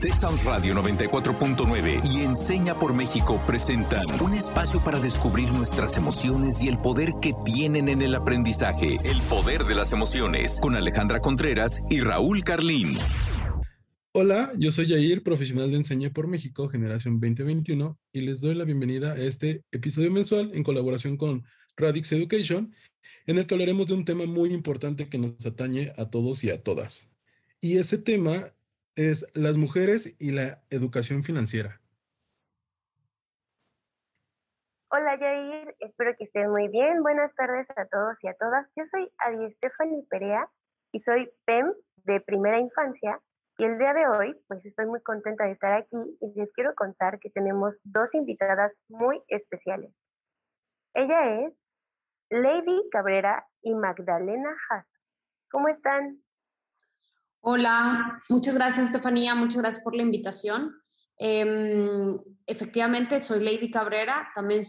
Texas Radio 94.9 y Enseña por México presentan un espacio para descubrir nuestras emociones y el poder que tienen en el aprendizaje. El poder de las emociones con Alejandra Contreras y Raúl Carlín. Hola, yo soy Jair, profesional de Enseña por México, generación 2021, y les doy la bienvenida a este episodio mensual en colaboración con Radix Education, en el que hablaremos de un tema muy importante que nos atañe a todos y a todas. Y ese tema es las mujeres y la educación financiera. Hola Jair, espero que estén muy bien. Buenas tardes a todos y a todas. Yo soy Adi Stephanie Perea y soy PEM de primera infancia. Y el día de hoy, pues estoy muy contenta de estar aquí y les quiero contar que tenemos dos invitadas muy especiales. Ella es Lady Cabrera y Magdalena Haas. ¿Cómo están? Hola, muchas gracias Estefanía, muchas gracias por la invitación. Em, efectivamente, soy Lady Cabrera, también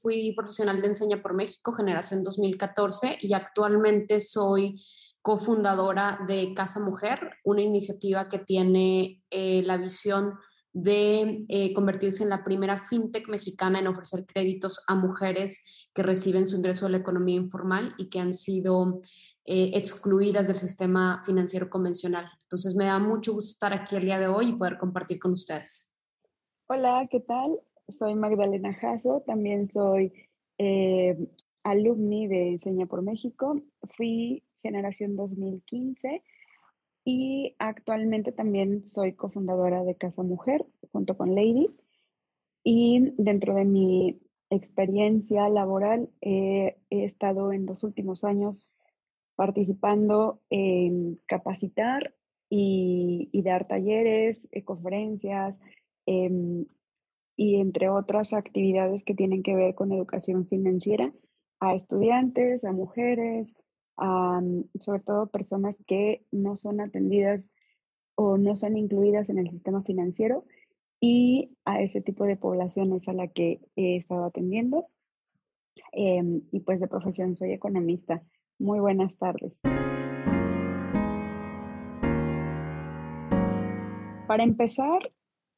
fui profesional de Enseña por México, generación 2014, y actualmente soy cofundadora de Casa Mujer, una iniciativa que tiene eh, la visión de eh, convertirse en la primera fintech mexicana en ofrecer créditos a mujeres que reciben su ingreso de la economía informal y que han sido eh, excluidas del sistema financiero convencional. Entonces me da mucho gusto estar aquí el día de hoy y poder compartir con ustedes. Hola, ¿qué tal? Soy Magdalena Jasso, también soy eh, alumni de Enseña por México. Fui generación 2015 y actualmente también soy cofundadora de Casa Mujer junto con Lady. Y dentro de mi experiencia laboral he estado en los últimos años participando en capacitar y, dar talleres, eh, conferencias em, y entre otras actividades que tienen que ver con educación financiera a estudiantes, a mujeres, a, sobre todo personas que no son atendidas o no son incluidas en el sistema financiero y a ese tipo de poblaciones a la que he estado atendiendo. Em, y pues de profesión soy economista. Muy buenas tardes. Para empezar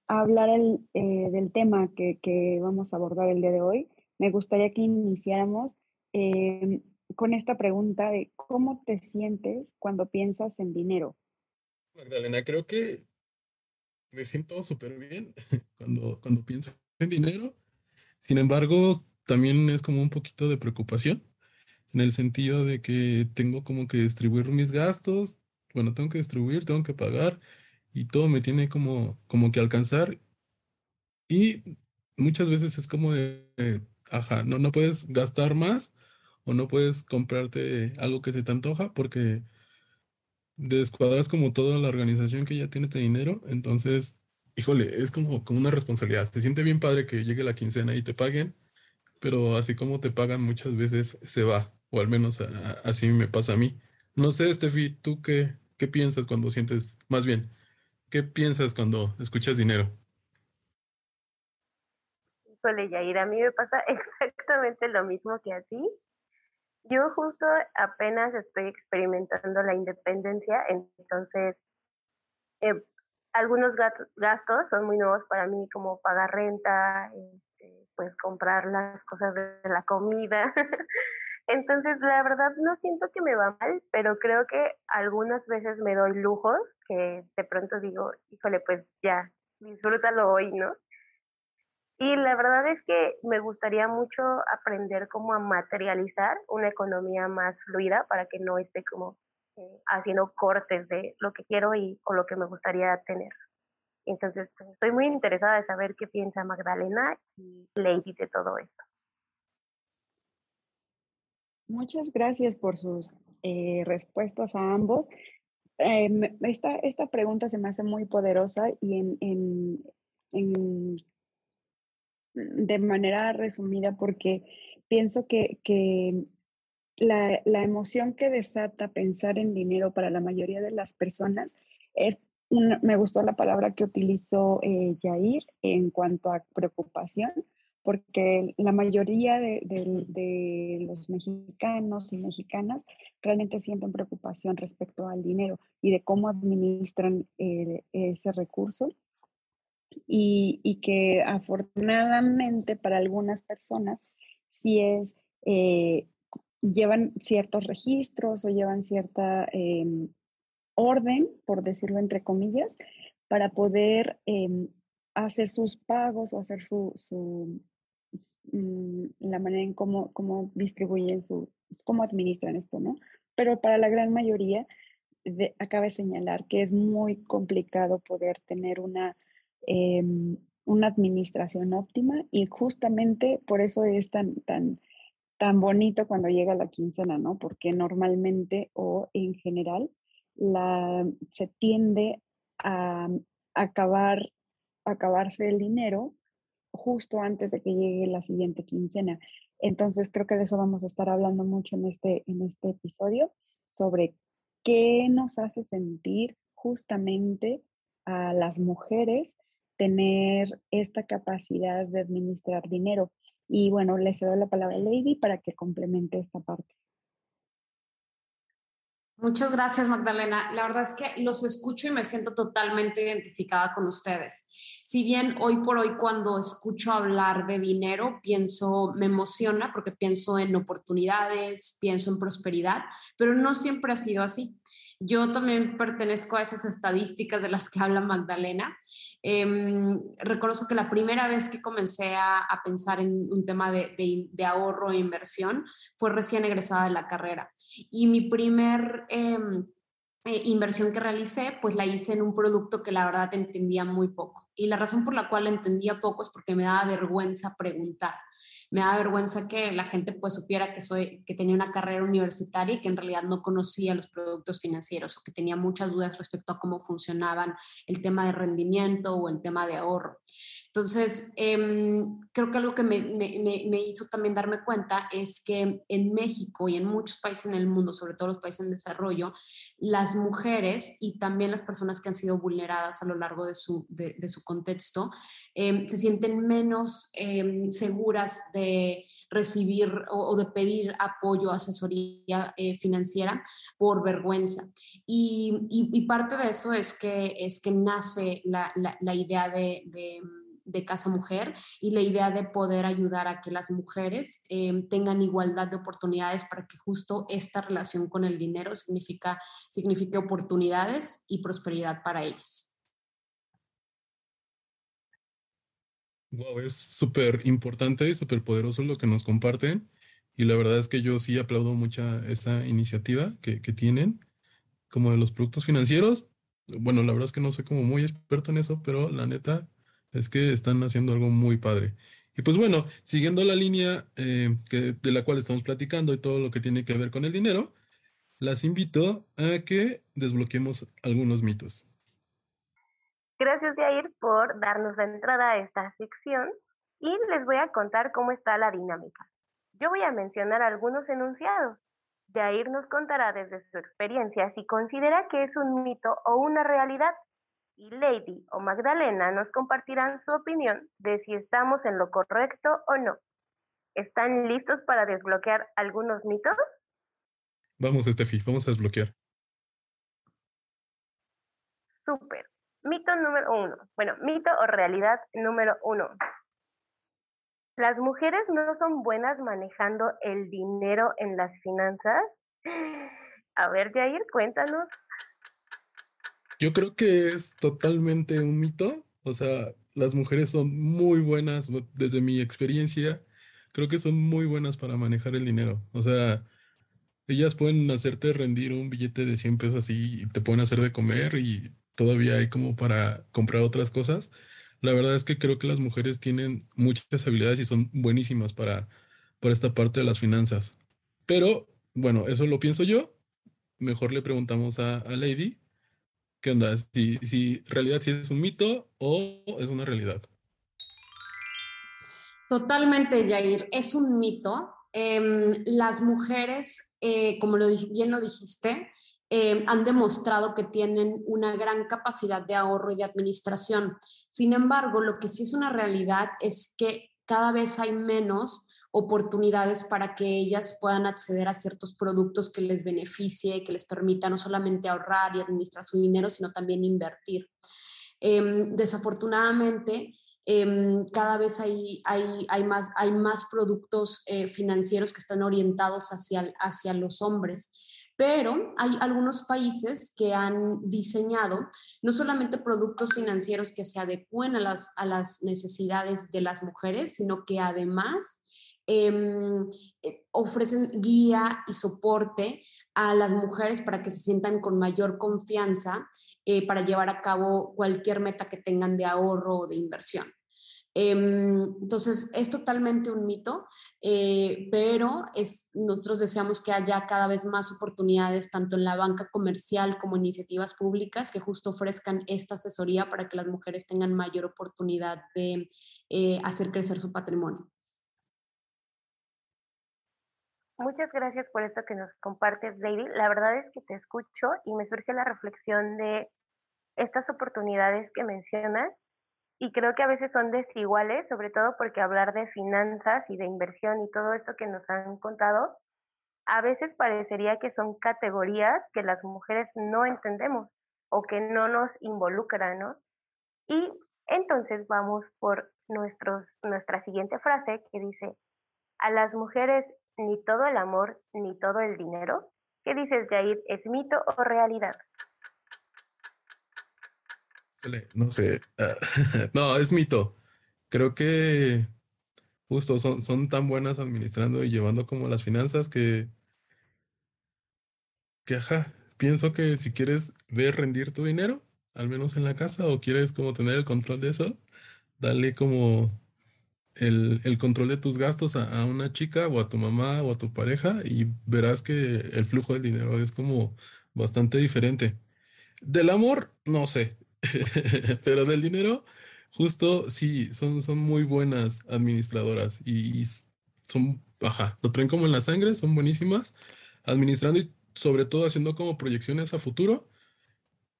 a hablar eh, del tema que, vamos a abordar el día de hoy, me gustaría que iniciáramos em, con esta pregunta de cómo te sientes cuando piensas en dinero. Magdalena, creo que me siento súper bien cuando, cuando pienso en dinero. Sin embargo, también es como un poquito de preocupación en el sentido de que tengo como que distribuir mis gastos, bueno, tengo que distribuir, tengo que pagar y todo me tiene como, como que alcanzar. Y muchas veces es como de, ajá, no, no puedes gastar más o no puedes comprarte algo que se te antoja porque descuadras como toda la organización que ya tiene este dinero, entonces, híjole, es como, como una responsabilidad. Se siente bien padre que llegue la quincena y te paguen, pero así como te pagan muchas veces se va o al menos así me pasa a mí. No sé, Steffi, ¿tú qué, qué piensas cuando sientes, más bien, qué piensas cuando escuchas dinero? Híjole, Yair, a mí me pasa exactamente lo mismo que a ti. Yo justo apenas estoy experimentando la independencia, entonces eh, algunos gastos son muy nuevos para mí, como pagar renta, este, pues comprar las cosas de la comida. Entonces, la verdad no siento que me va mal, pero creo que algunas veces me doy lujos que de pronto digo, híjole, pues ya, disfrútalo hoy, ¿no? Y la verdad es que me gustaría mucho aprender cómo a materializar una economía más fluida para que no esté como eh, haciendo cortes de lo que quiero y o lo que me gustaría tener. Entonces, pues, estoy muy interesada de saber qué piensa Magdalena y Lady de todo esto. Muchas gracias por sus eh, respuestas a ambos. Em, esta, esta, pregunta se me hace muy poderosa y en, en, de manera resumida porque pienso que, que la, la, emoción que desata pensar en dinero para la mayoría de las personas es, me gustó la palabra que utilizó eh, Jair en cuanto a preocupación, porque la mayoría de, los mexicanos y mexicanas realmente sienten preocupación respecto al dinero y de cómo administran eh, ese recurso. Y, que afortunadamente para algunas personas sí es, eh, llevan ciertos registros o llevan cierta em, orden, por decirlo entre comillas, para poder em, hacer sus pagos o hacer su, la manera en cómo, cómo distribuyen su, cómo administran esto, ¿no? Pero para la gran mayoría, de, acaba de señalar que es muy complicado poder tener una, em, una administración óptima y justamente por eso es tan, tan, tan bonito cuando llega la quincena, ¿no? Porque normalmente o en general la, se tiende a acabar, acabarse el dinero justo antes de que llegue la siguiente quincena. Entonces creo que de eso vamos a estar hablando mucho en este, en este episodio, sobre qué nos hace sentir justamente a las mujeres tener esta capacidad de administrar dinero. Y bueno, le cedo la palabra a Lady para que complemente esta parte. Muchas gracias, Magdalena. La verdad es que los escucho y me siento totalmente identificada con ustedes. Si bien hoy por hoy cuando escucho hablar de dinero, pienso, me emociona porque pienso en oportunidades, pienso en prosperidad, pero no siempre ha sido así. Yo también pertenezco a esas estadísticas de las que habla Magdalena Em, reconozco que la primera vez que comencé a, pensar en un tema de, ahorro e inversión fue recién egresada de la carrera. Y mi primer em, eh, inversión que realicé, pues la hice en un producto que la verdad entendía muy poco. Y la razón por la cual entendía poco es porque me daba vergüenza preguntar me da vergüenza que la gente pues supiera que soy que tenía una carrera universitaria y que en realidad no conocía los productos financieros o que tenía muchas dudas respecto a cómo funcionaban el tema de rendimiento o el tema de ahorro. Entonces, em, creo que algo que me, me, me, hizo también darme cuenta es que en México y en muchos países en el mundo, sobre todo los países en desarrollo, las mujeres y también las personas que han sido vulneradas a lo largo de su, de, de su contexto em, se sienten menos em, seguras de recibir o, de pedir apoyo, asesoría eh, financiera por vergüenza. Y, y, parte de eso es que, es que nace la, la, la idea de, de de Casa Mujer y la idea de poder ayudar a que las mujeres em, tengan igualdad de oportunidades para que justo esta relación con el dinero significa, signifique oportunidades y prosperidad para ellas. Wow, es súper importante y súper poderoso lo que nos comparten. Y la verdad es que yo sí aplaudo mucho esa iniciativa que, que tienen, como de los productos financieros. Bueno, la verdad es que no soy como muy experto en eso, pero la neta, es que están haciendo algo muy padre. Y pues bueno, siguiendo la línea eh, de la cual estamos platicando y todo lo que tiene que ver con el dinero, las invito a que desbloqueemos algunos mitos. Gracias, Jair, por darnos la entrada a esta sección y les voy a contar cómo está la dinámica. Yo voy a mencionar algunos enunciados. Jair nos contará desde su experiencia si considera que es un mito o una realidad y Lady o Magdalena nos compartirán su opinión de si estamos en lo correcto o no. ¿Están listos para desbloquear algunos mitos? Vamos, Estefi, vamos a desbloquear. Súper. Mito número uno. Bueno, mito o realidad número uno. ¿Las mujeres no son buenas manejando el dinero en las finanzas? A ver, Jair, cuéntanos. Yo creo que es totalmente un mito. O sea, las mujeres son muy buenas, desde mi experiencia, creo que son muy buenas para manejar el dinero. O sea, ellas pueden hacerte rendir un billete de 100 pesos así y te pueden hacer de comer y todavía hay como para comprar otras cosas. La verdad es que creo que las mujeres tienen muchas habilidades y son buenísimas para, para esta parte de las finanzas. Pero bueno, eso lo pienso yo. Mejor le preguntamos a, a Lady ¿Qué onda? Si, si realidad si es un mito o es una realidad. Totalmente, Jair. Es un mito. Em, las mujeres, eh, como bien lo dijiste, em, han demostrado que tienen una gran capacidad de ahorro y de administración. Sin embargo, lo que sí es una realidad es que cada vez hay menos oportunidades para que ellas puedan acceder a ciertos productos que les beneficie, que les permita no solamente ahorrar y administrar su dinero, sino también invertir. Em, desafortunadamente, em, cada vez hay, hay, hay, más, hay más productos eh, financieros que están orientados hacia, hacia los hombres pero hay algunos países que han diseñado no solamente productos financieros que se adecúen a las, a las necesidades de las mujeres, sino que además em, eh, ofrecen guía y soporte a las mujeres para que se sientan con mayor confianza eh, para llevar a cabo cualquier meta que tengan de ahorro o de inversión. Em, entonces, es totalmente un mito, eh, pero es, nosotros deseamos que haya cada vez más oportunidades, tanto en la banca comercial como iniciativas públicas, que justo ofrezcan esta asesoría para que las mujeres tengan mayor oportunidad de hacer crecer su patrimonio. Muchas gracias por esto que nos compartes, David. La verdad es que te escucho y me surge la reflexión de estas oportunidades que mencionas y creo que a veces son desiguales, sobre todo porque hablar de finanzas y de inversión y todo esto que nos han contado, a veces parecería que son categorías que las mujeres no entendemos o que no nos involucran. Y entonces vamos por nuestros, nuestra siguiente frase que dice, a las mujeres ni todo el amor ni todo el dinero. ¿Qué dices, Jair? ¿Es mito o realidad? No sé. Ah, no, es mito. Creo que justo son, tan buenas administrando y llevando como las finanzas que, que, ajá, pienso que si quieres ver rendir tu dinero, al menos en la casa, o quieres como tener el control de eso, dale como el, control de tus gastos a, a, una chica o a tu mamá o a tu pareja y verás que el flujo del dinero es como bastante diferente. Del amor, no sé. Pero del dinero, justo sí, son, son muy buenas administradoras y, son, ajá, lo traen como en la sangre, son buenísimas administrando y sobre todo haciendo como proyecciones a futuro,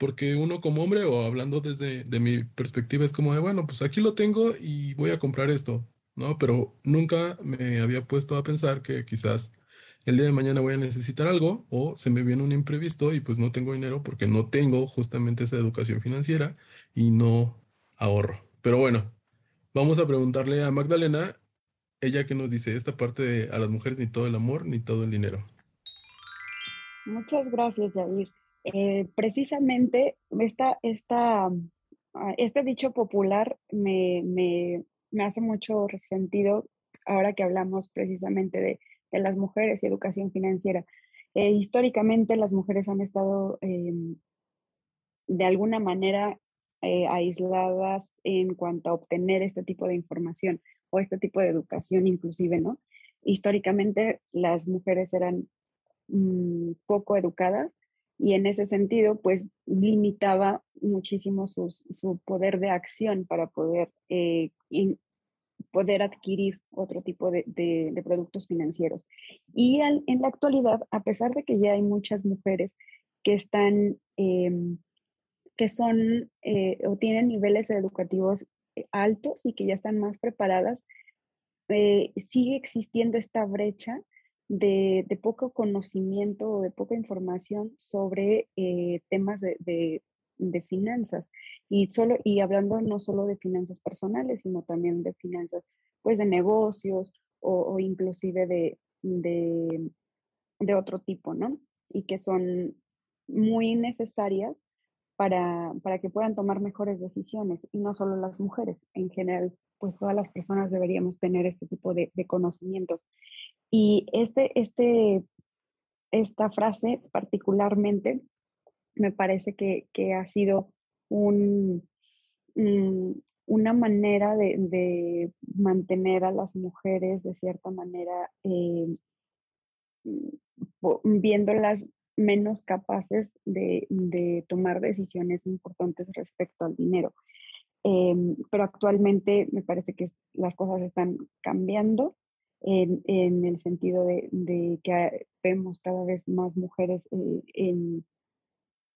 porque uno como hombre o hablando desde de mi perspectiva es como de, bueno, pues aquí lo tengo y voy a comprar esto, ¿no? Pero nunca me había puesto a pensar que quizás el día de mañana voy a necesitar algo o se me viene un imprevisto y pues no tengo dinero porque no tengo justamente esa educación financiera y no ahorro. Pero bueno, vamos a preguntarle a Magdalena, ella que nos dice esta parte de a las mujeres ni todo el amor ni todo el dinero. Muchas gracias, Jair. Eh, precisamente esta, ah, este dicho popular me, me, me hace mucho sentido ahora que hablamos precisamente de de las mujeres y educación financiera. Eh, históricamente las mujeres han estado em, de alguna manera eh, aisladas en cuanto a obtener este tipo de información o este tipo de educación inclusive, ¿no? Históricamente las mujeres eran mm, poco educadas y en ese sentido pues limitaba muchísimo su poder de acción para poder eh, poder adquirir otro tipo de, productos financieros. Y en la actualidad, a pesar de que ya hay muchas mujeres que están, em, que son eh, o tienen niveles educativos eh, altos y que ya están más preparadas, sigue existiendo esta brecha de, poco conocimiento o de poca información sobre temas de, de finanzas. Y solo y hablando no solo de finanzas personales sino también de finanzas pues de negocios o, inclusive de, de, otro tipo no y que son muy necesarias para, para que puedan tomar mejores decisiones y no solo las mujeres. En general pues todas las personas deberíamos tener este tipo de, de conocimientos y este este esta frase particularmente me parece que, ha sido un, mm, una manera de, mantener a las mujeres de cierta manera eh, viéndolas menos capaces de, tomar decisiones importantes respecto al dinero. Em, pero actualmente me parece que las cosas están cambiando en, el sentido de, que vemos cada vez más mujeres eh,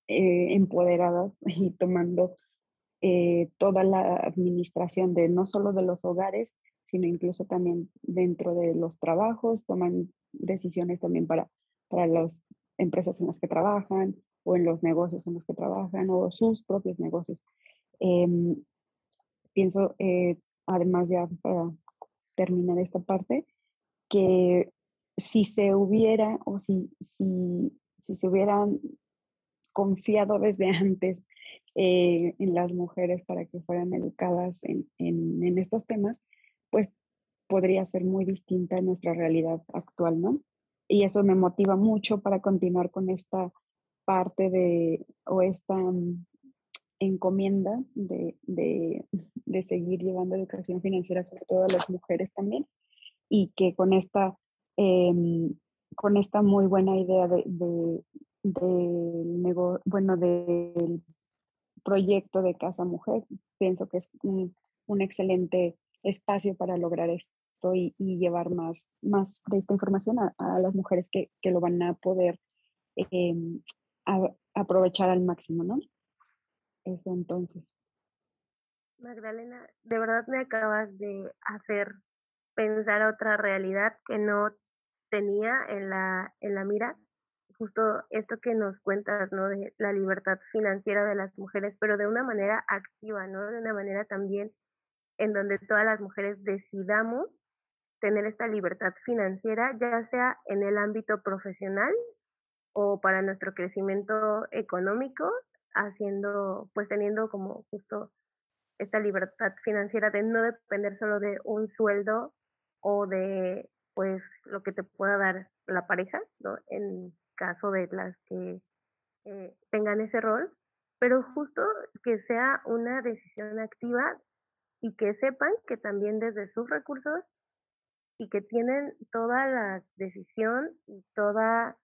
eh, empoderadas y tomando eh, toda la administración de no solo de los hogares, sino incluso también dentro de los trabajos, toman decisiones también para, para las empresas en las que trabajan o en los negocios en los que trabajan o sus propios negocios. Em, pienso, además ya para terminar esta parte, que si se hubiera o si, si, si se hubieran confiado desde antes eh, en las mujeres para que fueran educadas en, en, estos temas, pues podría ser muy distinta nuestra realidad actual, ¿no? Y eso me motiva mucho para continuar con esta parte de, o esta mm, encomienda de, de, de, seguir llevando educación financiera, sobre todo a las mujeres también, y que con esta, eh, con esta muy buena idea de, del bueno, del proyecto de Casa Mujer, pienso que es un, un excelente espacio para lograr esto y, llevar más, más de esta información a, a las mujeres que, que, lo van a poder a, aprovechar al máximo, ¿no? Eso entonces. Magdalena, de verdad me acabas de hacer pensar otra realidad que no tenía en la, en la mira. Justo esto que nos cuentas, ¿no? De la libertad financiera de las mujeres, pero de una manera activa, ¿no? De una manera también en donde todas las mujeres decidamos tener esta libertad financiera, ya sea en el ámbito profesional o para nuestro crecimiento económico, haciendo, pues teniendo como justo esta libertad financiera de no depender solo de un sueldo o de pues lo que te pueda dar la pareja, ¿no? En caso de las que eh, tengan ese rol, pero justo que sea una decisión activa y que sepan que también desde sus recursos y que tienen toda la decisión y toda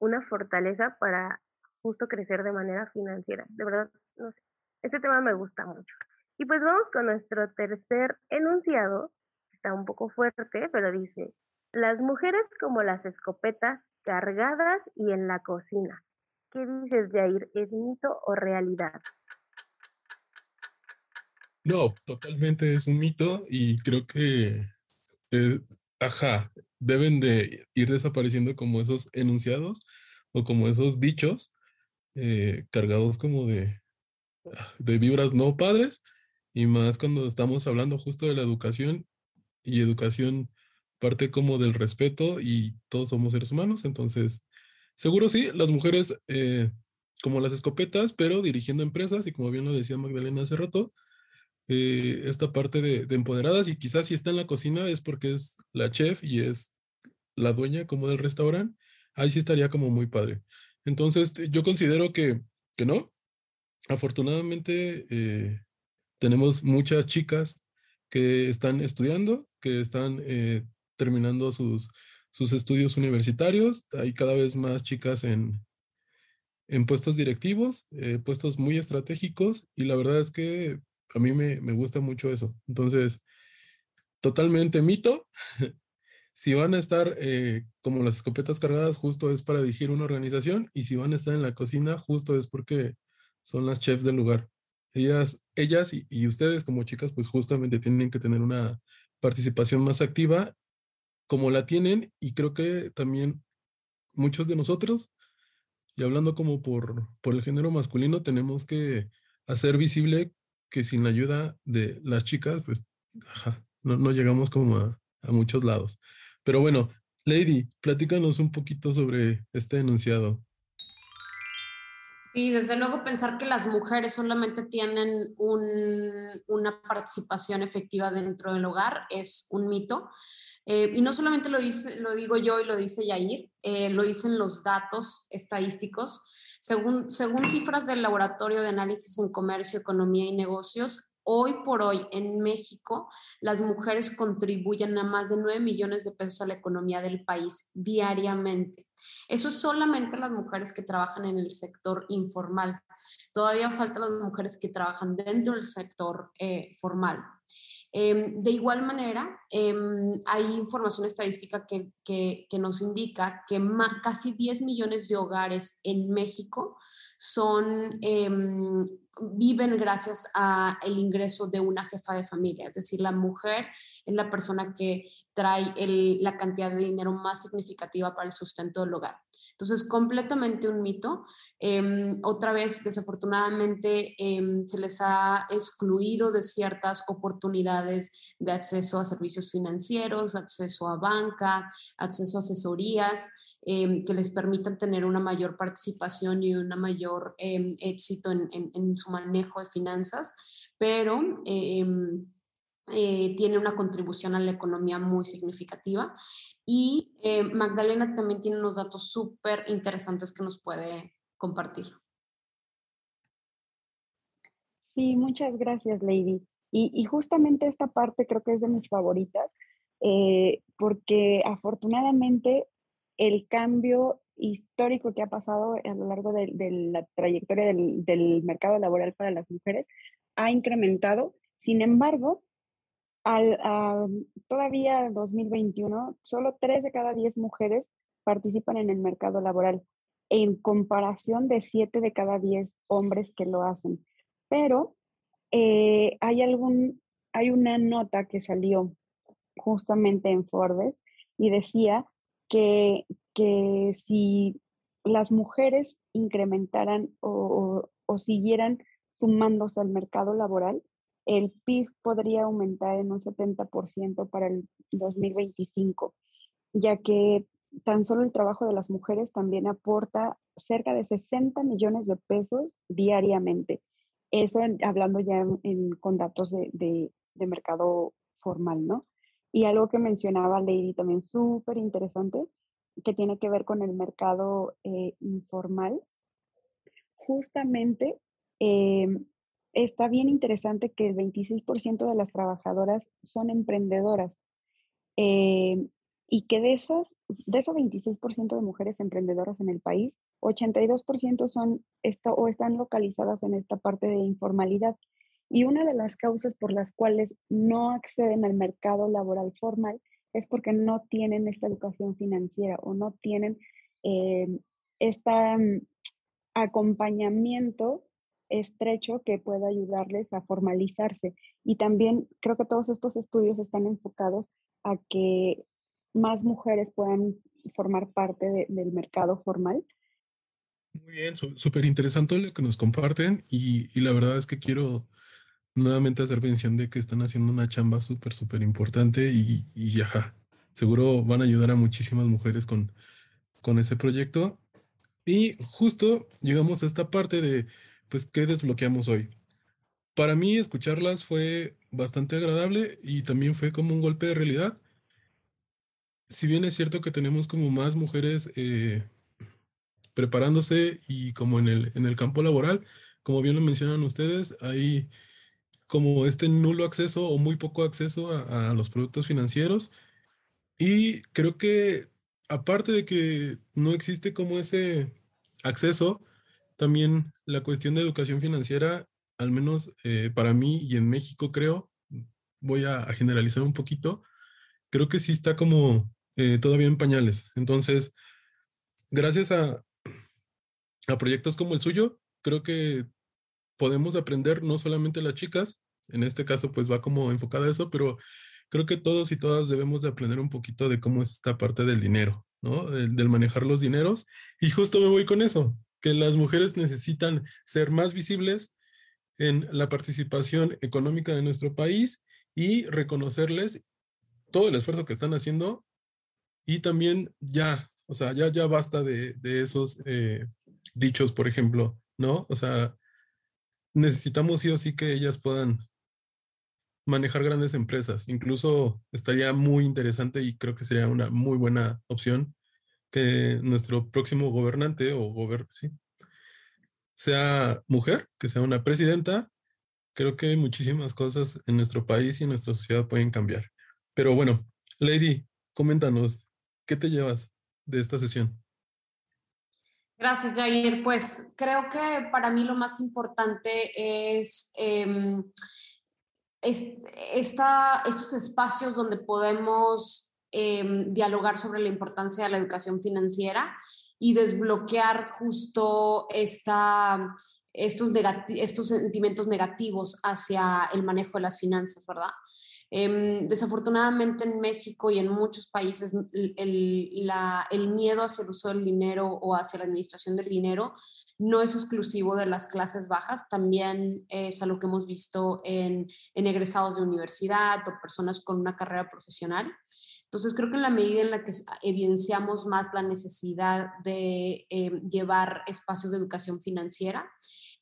una fortaleza para justo crecer de manera financiera. De verdad, no sé, este tema me gusta mucho. Y pues vamos con nuestro tercer enunciado, está un poco fuerte, pero dice, las mujeres como las escopetas cargadas y en la cocina. ¿Qué dices, Jair? ¿Es mito o realidad? No, totalmente es un mito y creo que, eh, ajá, deben de ir desapareciendo como esos enunciados o como esos dichos eh, cargados como de, de vibras no padres y más cuando estamos hablando justo de la educación y educación parte como del respeto y todos somos seres humanos, entonces seguro sí, las mujeres eh, como las escopetas, pero dirigiendo empresas y como bien lo decía Magdalena hace rato, eh, esta parte de, de, empoderadas y quizás si está en la cocina es porque es la chef y es la dueña como del restaurante, ahí sí estaría como muy padre. Entonces yo considero que, que no. Afortunadamente eh, tenemos muchas chicas que están estudiando, que están eh, terminando sus, sus estudios universitarios. Hay cada vez más chicas en, en puestos directivos, eh, puestos muy estratégicos y la verdad es que a mí me, me gusta mucho eso. Entonces, totalmente mito. si van a estar eh, como las escopetas cargadas, justo es para dirigir una organización y si van a estar en la cocina, justo es porque son las chefs del lugar. Ellas, ellas y, y ustedes como chicas, pues justamente tienen que tener una participación más activa como la tienen y creo que también muchos de nosotros, y hablando como por, por el género masculino, tenemos que hacer visible que sin la ayuda de las chicas, pues no, no, llegamos como a, a, muchos lados. Pero bueno, Lady, platícanos un poquito sobre este enunciado. Y desde luego pensar que las mujeres solamente tienen un, una participación efectiva dentro del hogar es un mito. Eh, y no solamente lo, dice, lo digo yo y lo dice Yair, eh, lo dicen los datos estadísticos. Según, según cifras del Laboratorio de Análisis en Comercio, Economía y Negocios, hoy por hoy en México las mujeres contribuyen a más de 9 millones de pesos a la economía del país diariamente. Eso es solamente las mujeres que trabajan en el sector informal. Todavía faltan las mujeres que trabajan dentro del sector eh, formal. Eh, de igual manera, eh, hay información estadística que, que, nos indica que casi 10 millones de hogares en México son, eh, viven gracias a el ingreso de una jefa de familia, es decir, la mujer es la persona que trae la cantidad de dinero más significativa para el sustento del hogar. Entonces, completamente un mito. Em, otra vez, desafortunadamente, em, se les ha excluido de ciertas oportunidades de acceso a servicios financieros, acceso a banca, acceso a asesorías. Em, que les permitan tener una mayor participación y un mayor em, éxito en, su manejo de finanzas, pero em, eh, tiene una contribución a la economía muy significativa. Y eh, Magdalena también tiene unos datos súper interesantes que nos puede compartir. Sí, muchas gracias, Lady. Y, justamente esta parte creo que es de mis favoritas, eh, porque afortunadamente el cambio histórico que ha pasado a lo largo de, la trayectoria del, mercado laboral para las mujeres ha incrementado. Sin embargo, al, todavía 2021, solo 3 de cada 10 mujeres participan en el mercado laboral, en comparación de 7 de cada 10 hombres que lo hacen. Pero eh, hay, algún, hay una nota que salió justamente en Forbes y decía que, que si las mujeres incrementaran o, o, siguieran sumándose al mercado laboral, el PIB podría aumentar en un 70% para el 2025, ya que tan solo el trabajo de las mujeres también aporta cerca de 60 millones de pesos diariamente. Eso hablando ya con datos de, de, mercado formal, ¿no? Y algo que mencionaba Lady también súper interesante, que tiene que ver con el mercado eh, informal. Justamente em, está bien interesante que el 26% de las trabajadoras son emprendedoras em, y que de esas, de esos 26% de mujeres emprendedoras en el país, 82% son esto, o están localizadas en esta parte de informalidad. Y una de las causas por las cuales no acceden al mercado laboral formal es porque no tienen esta educación financiera o no tienen este acompañamiento estrecho que pueda ayudarles a formalizarse. Y también creo que todos estos estudios están enfocados a que más mujeres puedan formar parte del mercado formal. Muy bien, súper interesante lo que nos comparten y, la verdad es que quiero nuevamente hacer mención de que están haciendo una chamba súper, súper importante y, y ajá, seguro van a ayudar a muchísimas mujeres con, con ese proyecto. Y justo llegamos a esta parte de, pues, ¿qué desbloqueamos hoy? Para mí escucharlas fue bastante agradable y también fue como un golpe de realidad. Si bien es cierto que tenemos como más mujeres eh, preparándose y como en el, en el campo laboral, como bien lo mencionan ustedes, hay como este nulo acceso o muy poco acceso a, los productos financieros. Y creo que aparte de que no existe como ese acceso, también la cuestión de educación financiera, al menos eh, para mí y en México creo, voy a, generalizar un poquito, creo que sí está como eh, todavía en pañales. Entonces, gracias a, a proyectos como el suyo, creo que podemos aprender no solamente las chicas, en este caso pues va como enfocada a eso, pero creo que todos y todas debemos de aprender un poquito de cómo es esta parte del dinero, ¿no? Del, manejar los dineros. Y justo me voy con eso, que las mujeres necesitan ser más visibles en la participación económica de nuestro país y reconocerles todo el esfuerzo que están haciendo y también ya, o sea, ya, ya basta de, de esos eh, dichos, por ejemplo, ¿no? O sea, necesitamos sí o sí que ellas puedan manejar grandes empresas. Incluso estaría muy interesante y creo que sería una muy buena opción que nuestro próximo gobernante o gober ¿sí? sea mujer, que sea una presidenta. Creo que muchísimas cosas en nuestro país y en nuestra sociedad pueden cambiar. Pero bueno, Lady, coméntanos, ¿qué te llevas de esta sesión? Gracias, Jair. Pues creo que para mí lo más importante es em, esta, estos espacios donde podemos em, dialogar sobre la importancia de la educación financiera y desbloquear justo esta, estos, estos sentimientos negativos hacia el manejo de las finanzas, ¿verdad? Em, desafortunadamente en México y en muchos países el, el, miedo hacia el uso del dinero o hacia la administración del dinero no es exclusivo de las clases bajas, también es algo que hemos visto en, egresados de universidad o personas con una carrera profesional. Entonces, creo que en la medida en la que evidenciamos más la necesidad de em, llevar espacios de educación financiera,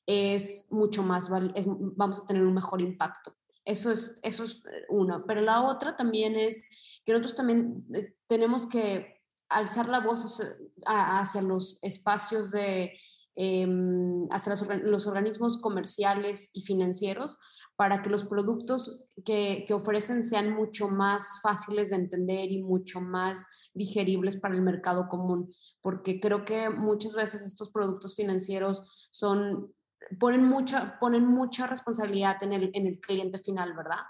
es mucho más, vamos a tener un mejor impacto. Eso es, eso es eh, uno. Pero la otra también es que nosotros también eh, tenemos que alzar la voz hacia, los espacios de, em, hacia los organismos comerciales y financieros para que los productos que, que, ofrecen sean mucho más fáciles de entender y mucho más digeribles para el mercado común, porque creo que muchas veces estos productos financieros son, ponen, mucha, ponen mucha responsabilidad en el, en el cliente final, ¿verdad?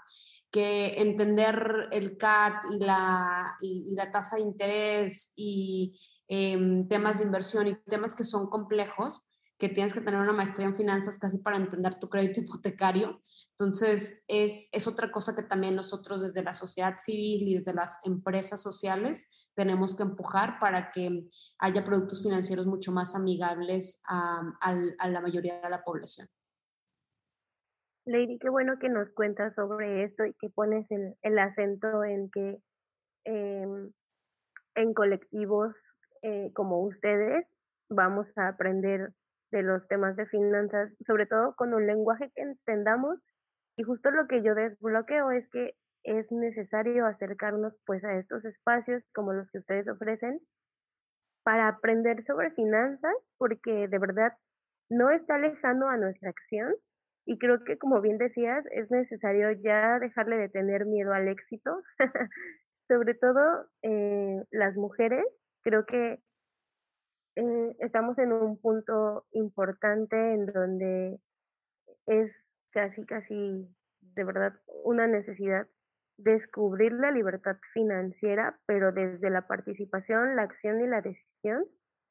Que entender el CAT y la, y, la tasa de interés y em, temas de inversión y temas que son complejos, que tienes que tener una maestría en finanzas casi para entender tu crédito hipotecario. Entonces, es, es otra cosa que también nosotros desde la sociedad civil y desde las empresas sociales tenemos que empujar para que haya productos financieros mucho más amigables a, a, la mayoría de la población. Lady, qué bueno que nos cuentas sobre esto y que pones el, el acento en que em, en colectivos eh, como ustedes vamos a aprender de los temas de finanzas, sobre todo con un lenguaje que entendamos. Y justo lo que yo desbloqueo es que es necesario acercarnos pues a estos espacios como los que ustedes ofrecen para aprender sobre finanzas, porque de verdad no está lejano a nuestra acción y creo que como bien decías, es necesario ya dejarle de tener miedo al éxito, sobre todo eh, las mujeres, creo que eh, estamos en un punto importante en donde es casi, casi de verdad una necesidad descubrir la libertad financiera, pero desde la participación, la acción y la decisión.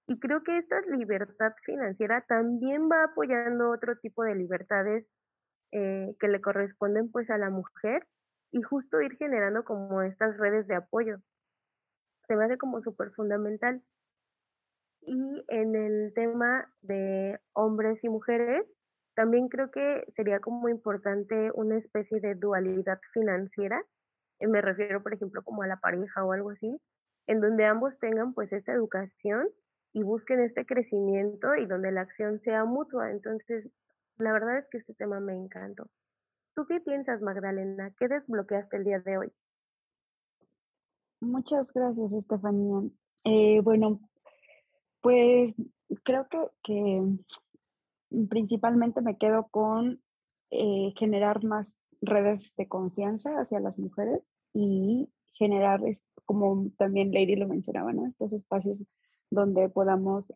Y creo que esta libertad financiera también va apoyando otro tipo de libertades eh, que le corresponden pues a la mujer y justo ir generando como estas redes de apoyo. Se me hace como súper fundamental. Y en el tema de hombres y mujeres, también creo que sería como importante una especie de dualidad financiera. Me refiero, por ejemplo, como a la pareja o algo así, en donde ambos tengan pues esta educación y busquen este crecimiento y donde la acción sea mutua. Entonces, la verdad es que este tema me encantó. ¿Tú qué piensas, Magdalena? ¿Qué desbloqueaste el día de hoy? Muchas gracias, Estefanía. Eh, bueno, pues creo que, principalmente me quedo con eh, generar más redes de confianza hacia las mujeres y generar, como también Lady lo mencionaba, ¿no? estos espacios donde podamos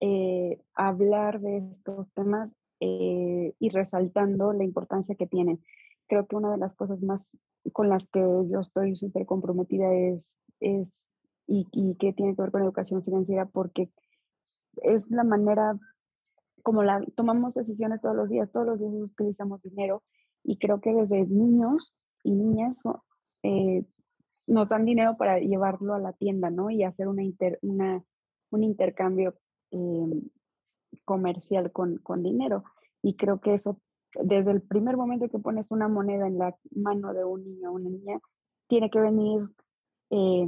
eh, hablar de estos temas eh, y resaltando la importancia que tienen. Creo que una de las cosas más con las que yo estoy súper comprometida es, es y, y que tiene que ver con educación financiera porque es la manera como la tomamos decisiones todos los días, todos los días utilizamos dinero y creo que desde niños y niñas eh, nos dan dinero para llevarlo a la tienda, ¿no? Y hacer una, una un intercambio em, comercial con, con dinero. Y creo que eso, desde el primer momento que pones una moneda en la mano de un niño o una niña, tiene que venir eh,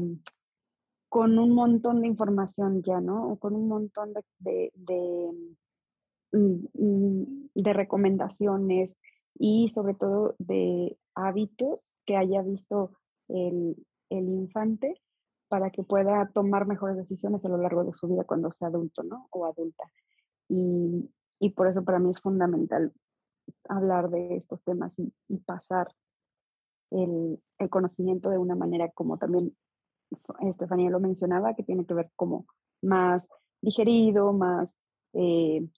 con un montón de información ya, ¿no? O con un montón de, de, mm, mm, de, recomendaciones y sobre todo de hábitos que haya visto el, el, infante para que pueda tomar mejores decisiones a lo largo de su vida cuando sea adulto, ¿no? O adulta. Y, y por eso para mí es fundamental hablar de estos temas y, pasar el, conocimiento de una manera como también Estefanía lo mencionaba, que tiene que ver como más digerido, más, eh,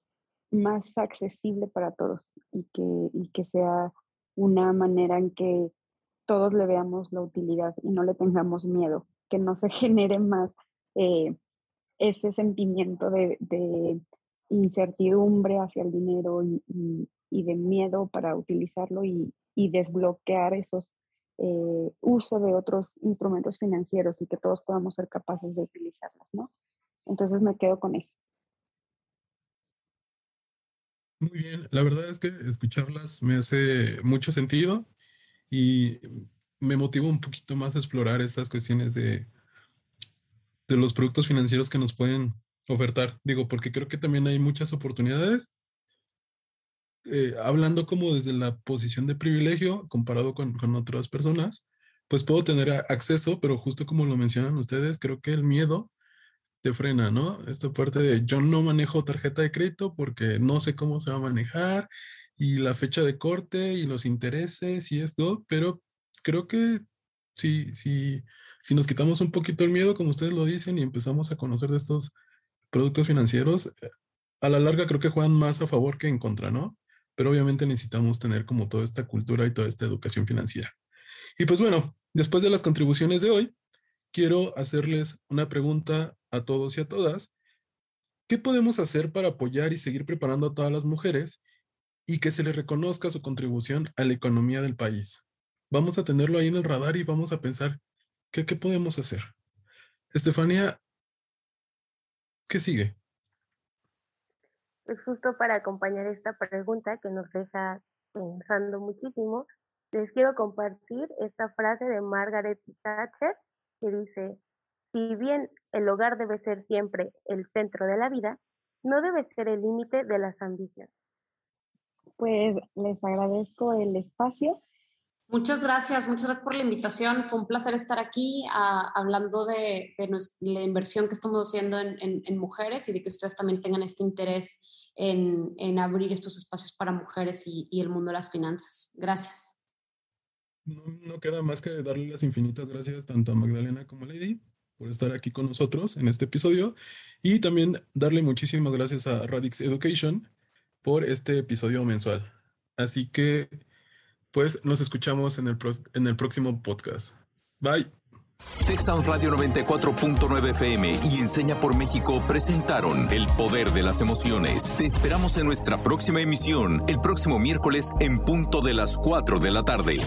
más accesible para todos y que, y que sea una manera en que todos le veamos la utilidad y no le tengamos miedo, que no se genere más eh, ese sentimiento de incertidumbre hacia el dinero y, de miedo para utilizarlo y, desbloquear esos eh, uso de otros instrumentos financieros y que todos podamos ser capaces de utilizarlas, ¿no? Entonces me quedo con eso. Muy bien, la verdad es que escucharlas me hace mucho sentido y me motiva un poquito más a explorar estas cuestiones de, de los productos financieros que nos pueden ofertar. Digo, porque creo que también hay muchas oportunidades. Eh, hablando como desde la posición de privilegio comparado con, con otras personas, pues puedo tener acceso, pero justo como lo mencionan ustedes, creo que el miedo te frena, ¿no? Esta parte de yo no manejo tarjeta de crédito porque no sé cómo se va a manejar y la fecha de corte y los intereses y esto, pero creo que sí, sí, si nos quitamos un poquito el miedo, como ustedes lo dicen, y empezamos a conocer de estos productos financieros, a la larga creo que juegan más a favor que en contra, ¿no? Pero obviamente necesitamos tener como toda esta cultura y toda esta educación financiera. Y pues bueno, después de las contribuciones de hoy, quiero hacerles una pregunta a todos y a todas. ¿Qué podemos hacer para apoyar y seguir preparando a todas las mujeres y que se les reconozca su contribución a la economía del país? Vamos a tenerlo ahí en el radar y vamos a pensar, ¿qué, qué podemos hacer? Estefanía, ¿qué sigue? Justo para acompañar esta pregunta que nos deja pensando muchísimo, les quiero compartir esta frase de Margaret Thatcher que dice, si bien el hogar debe ser siempre el centro de la vida, no debe ser el límite de las ambiciones. Pues les agradezco el espacio. Muchas gracias, muchas gracias por la invitación. Fue un placer estar aquí ah, hablando de, la inversión que estamos haciendo en, mujeres y de que ustedes también tengan este interés en, abrir estos espacios para mujeres y, y el mundo de las finanzas. Gracias. No, queda más que darle las infinitas gracias tanto a Magdalena como a Lady por estar aquí con nosotros en este episodio y también darle muchísimas gracias a Radix Education por este episodio mensual. Así que, pues nos escuchamos en el, en el próximo podcast. Bye. Texas Radio 94.9 FM y Enseña por México presentaron El Poder de las Emociones. Te esperamos en nuestra próxima emisión, el próximo miércoles en punto de las 4 de la tarde.